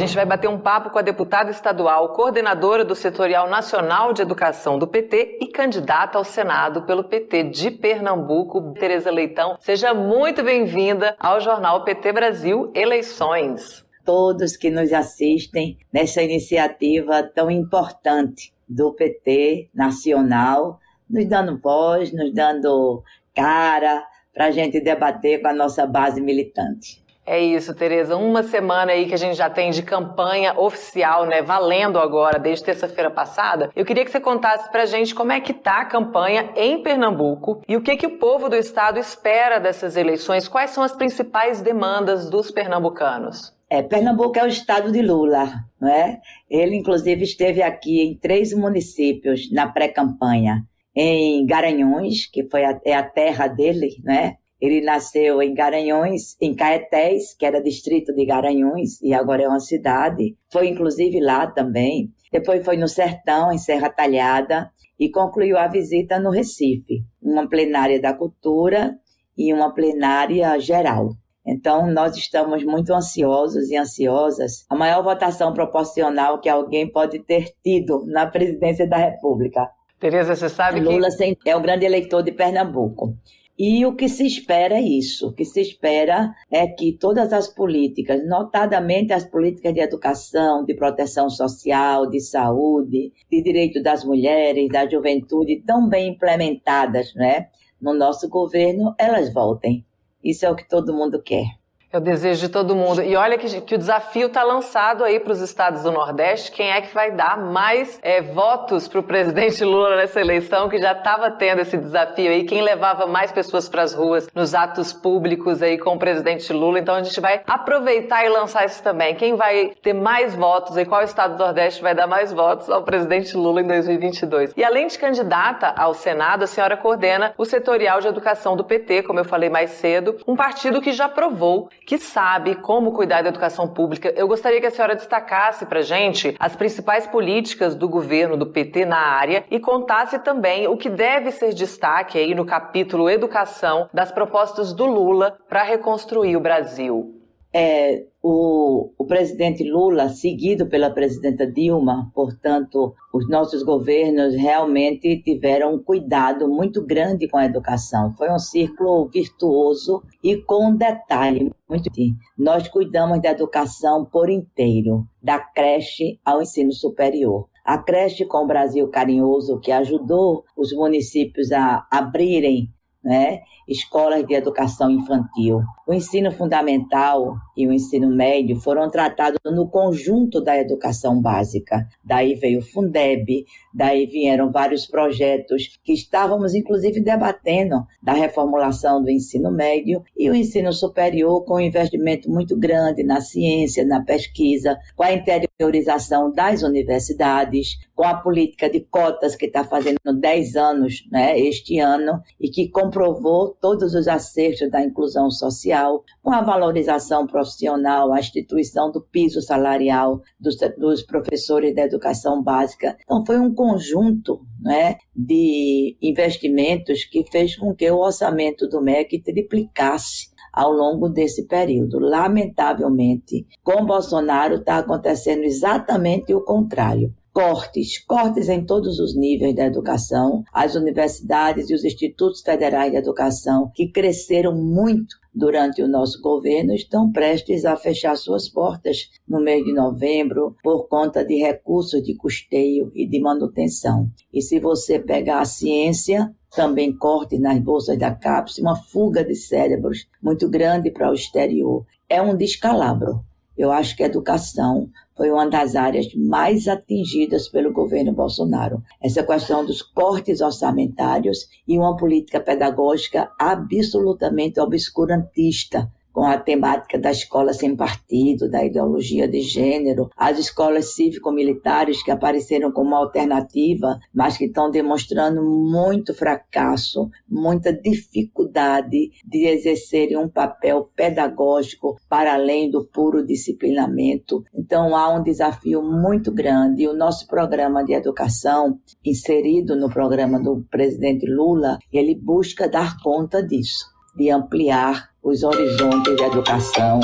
gente vai bater um papo com a deputada estadual, coordenadora do Setorial Nacional de Educação do PT e candidata ao Senado pelo PT de Pernambuco, Tereza Leitão. Seja muito bem-vinda ao Jornal PT Brasil Eleições. Todos que nos assistem nessa iniciativa tão importante do PT nacional, nos dando voz, nos dando cara para a gente debater com a nossa base militante. É isso, Tereza. Uma semana aí que a gente já tem de campanha oficial, né? Valendo agora, desde terça-feira passada. Eu queria que você contasse pra gente como é que tá a campanha em Pernambuco e o que que o povo do estado espera dessas eleições. Quais são as principais demandas dos pernambucanos? É, Pernambuco é o estado de Lula, não é? Ele, inclusive, esteve aqui em três municípios na pré-campanha. Em Garanhuns, que foi a, é a terra dele, né? Ele nasceu em Garanhuns, em Caetés, que era distrito de Garanhuns, e agora é uma cidade. Foi inclusive lá também. Depois foi no Sertão, em Serra Talhada, e concluiu a visita no Recife, uma plenária da cultura e uma plenária geral. Então, nós estamos muito ansiosos e ansiosas. A maior votação proporcional que alguém pode ter tido na presidência da República. Tereza, você sabe Lula que... Lula é o grande eleitor de Pernambuco. E o que se espera é isso. O que se espera é que todas as políticas, notadamente as políticas de educação, de proteção social, de saúde, de direito das mulheres, da juventude, tão bem implementadas né, no nosso governo, elas voltem. Isso é o que todo mundo quer. É o desejo de todo mundo. E olha que, que o desafio está lançado aí para os estados do Nordeste. Quem é que vai dar mais é, votos para o presidente Lula nessa eleição, que já estava tendo esse desafio aí? Quem levava mais pessoas para as ruas nos atos públicos aí com o presidente Lula? Então a gente vai aproveitar e lançar isso também. Quem vai ter mais votos e qual estado do Nordeste vai dar mais votos ao presidente Lula em 2022? E além de candidata ao Senado, a senhora coordena o setorial de educação do PT, como eu falei mais cedo, um partido que já provou que sabe como cuidar da educação pública. Eu gostaria que a senhora destacasse para gente as principais políticas do governo do PT na área e contasse também o que deve ser destaque aí no capítulo Educação das propostas do Lula para reconstruir o Brasil é, o, o, presidente Lula, seguido pela presidenta Dilma, portanto, os nossos governos realmente tiveram um cuidado muito grande com a educação. Foi um círculo virtuoso e com um detalhe muito. Nós cuidamos da educação por inteiro, da creche ao ensino superior. A creche com o Brasil Carinhoso, que ajudou os municípios a abrirem né, escolas de educação infantil. O ensino fundamental e o ensino médio foram tratados no conjunto da educação básica. Daí veio o Fundeb, daí vieram vários projetos que estávamos inclusive debatendo da reformulação do ensino médio e o ensino superior com um investimento muito grande na ciência, na pesquisa, com a interiorização das universidades, com a política de cotas que está fazendo 10 anos, né, este ano, e que comprovou todos os acertos da inclusão social, com a valorização profissional, a instituição do piso salarial dos, dos professores da educação básica. Então, foi um conjunto né, de investimentos que fez com que o orçamento do MEC triplicasse ao longo desse período. Lamentavelmente, com Bolsonaro está acontecendo exatamente o contrário cortes, cortes em todos os níveis da educação, as universidades e os institutos federais de educação, que cresceram muito durante o nosso governo, estão prestes a fechar suas portas no mês de novembro por conta de recursos de custeio e de manutenção. E se você pegar a ciência, também corte nas bolsas da CAPES, uma fuga de cérebros muito grande para o exterior. É um descalabro. Eu acho que a educação foi uma das áreas mais atingidas pelo governo Bolsonaro. Essa questão dos cortes orçamentários e uma política pedagógica absolutamente obscurantista com a temática da escola sem partido, da ideologia de gênero, as escolas cívico-militares que apareceram como alternativa, mas que estão demonstrando muito fracasso, muita dificuldade de exercerem um papel pedagógico para além do puro disciplinamento. Então há um desafio muito grande e o nosso programa de educação, inserido no programa do presidente Lula, ele busca dar conta disso de ampliar os horizontes da educação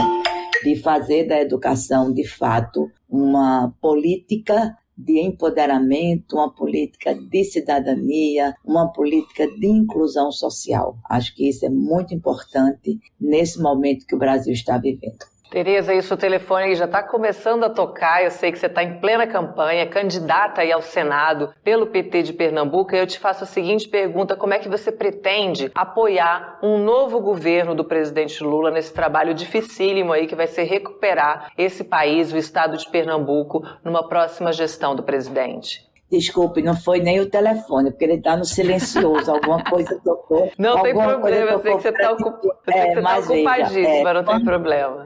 de fazer da educação, de fato, uma política de empoderamento, uma política de cidadania, uma política de inclusão social. Acho que isso é muito importante nesse momento que o Brasil está vivendo. Tereza, isso o telefone já está começando a tocar. Eu sei que você está em plena campanha, candidata aí ao Senado pelo PT de Pernambuco. E eu te faço a seguinte pergunta: como é que você pretende apoiar um novo governo do presidente Lula nesse trabalho dificílimo aí que vai ser recuperar esse país, o estado de Pernambuco, numa próxima gestão do presidente? Desculpe, não foi nem o telefone, porque ele está no silencioso. Alguma coisa tocou. Não tem problema, eu sei que você está ocup... é, tá ocupadíssima, é, não tem problema.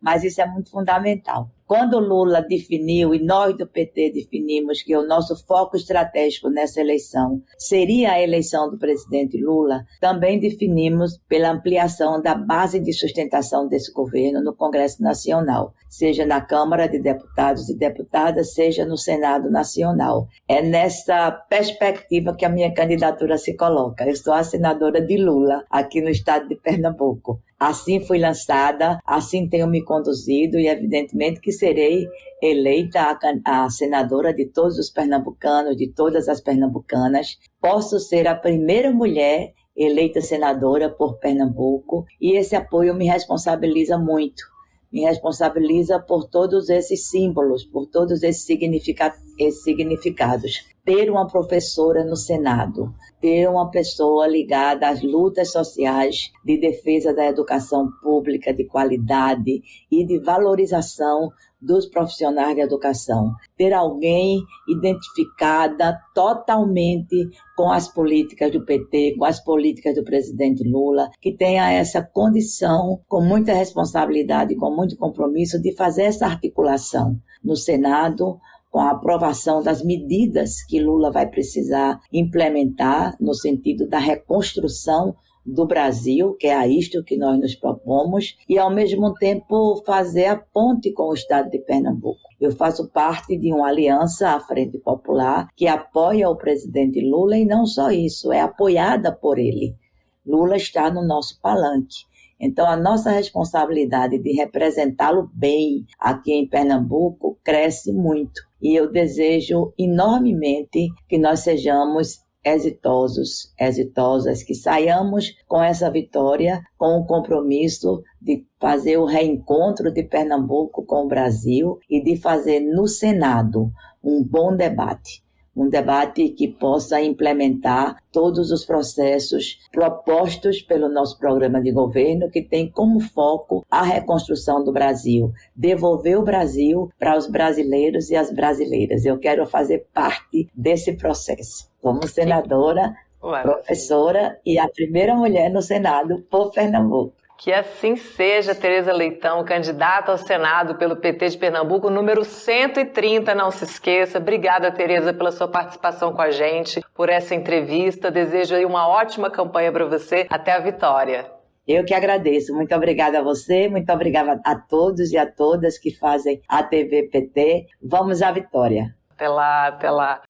Mas isso é muito fundamental. Quando Lula definiu, e nós do PT definimos que o nosso foco estratégico nessa eleição seria a eleição do presidente Lula, também definimos pela ampliação da base de sustentação desse governo no Congresso Nacional, seja na Câmara de Deputados e Deputadas, seja no Senado Nacional. É nessa perspectiva que a minha candidatura se coloca. Eu sou a senadora de Lula aqui no estado de Pernambuco. Assim fui lançada, assim tenho me conduzido e evidentemente que serei eleita a, a, senadora de todos os pernambucanos, de todas as pernambucanas. Posso ser a primeira mulher eleita senadora por Pernambuco e esse apoio me responsabiliza muito. Me responsabiliza por todos esses símbolos, por todos esses, significa esses significados. Ter uma professora no Senado, ter uma pessoa ligada às lutas sociais de defesa da educação pública de qualidade e de valorização dos profissionais de educação. Ter alguém identificada totalmente com as políticas do PT, com as políticas do presidente Lula, que tenha essa condição, com muita responsabilidade, com muito compromisso, de fazer essa articulação no Senado com a aprovação das medidas que Lula vai precisar implementar no sentido da reconstrução do Brasil, que é a isto que nós nos propomos, e ao mesmo tempo fazer a ponte com o estado de Pernambuco. Eu faço parte de uma aliança à Frente Popular que apoia o presidente Lula e não só isso, é apoiada por ele. Lula está no nosso palanque. Então, a nossa responsabilidade de representá-lo bem aqui em Pernambuco cresce muito. E eu desejo enormemente que nós sejamos exitosos, exitosas, que saiamos com essa vitória, com o compromisso de fazer o reencontro de Pernambuco com o Brasil e de fazer no Senado um bom debate um debate que possa implementar todos os processos propostos pelo nosso programa de governo, que tem como foco a reconstrução do Brasil, devolver o Brasil para os brasileiros e as brasileiras. Eu quero fazer parte desse processo. Como senadora, professora e a primeira mulher no Senado por Pernambuco. Que assim seja, Tereza Leitão, candidata ao Senado pelo PT de Pernambuco, número 130, não se esqueça. Obrigada, Tereza, pela sua participação com a gente, por essa entrevista. Desejo aí uma ótima campanha para você. Até a vitória. Eu que agradeço. Muito obrigada a você, muito obrigada a todos e a todas que fazem a TV PT. Vamos à vitória. Até lá, até lá.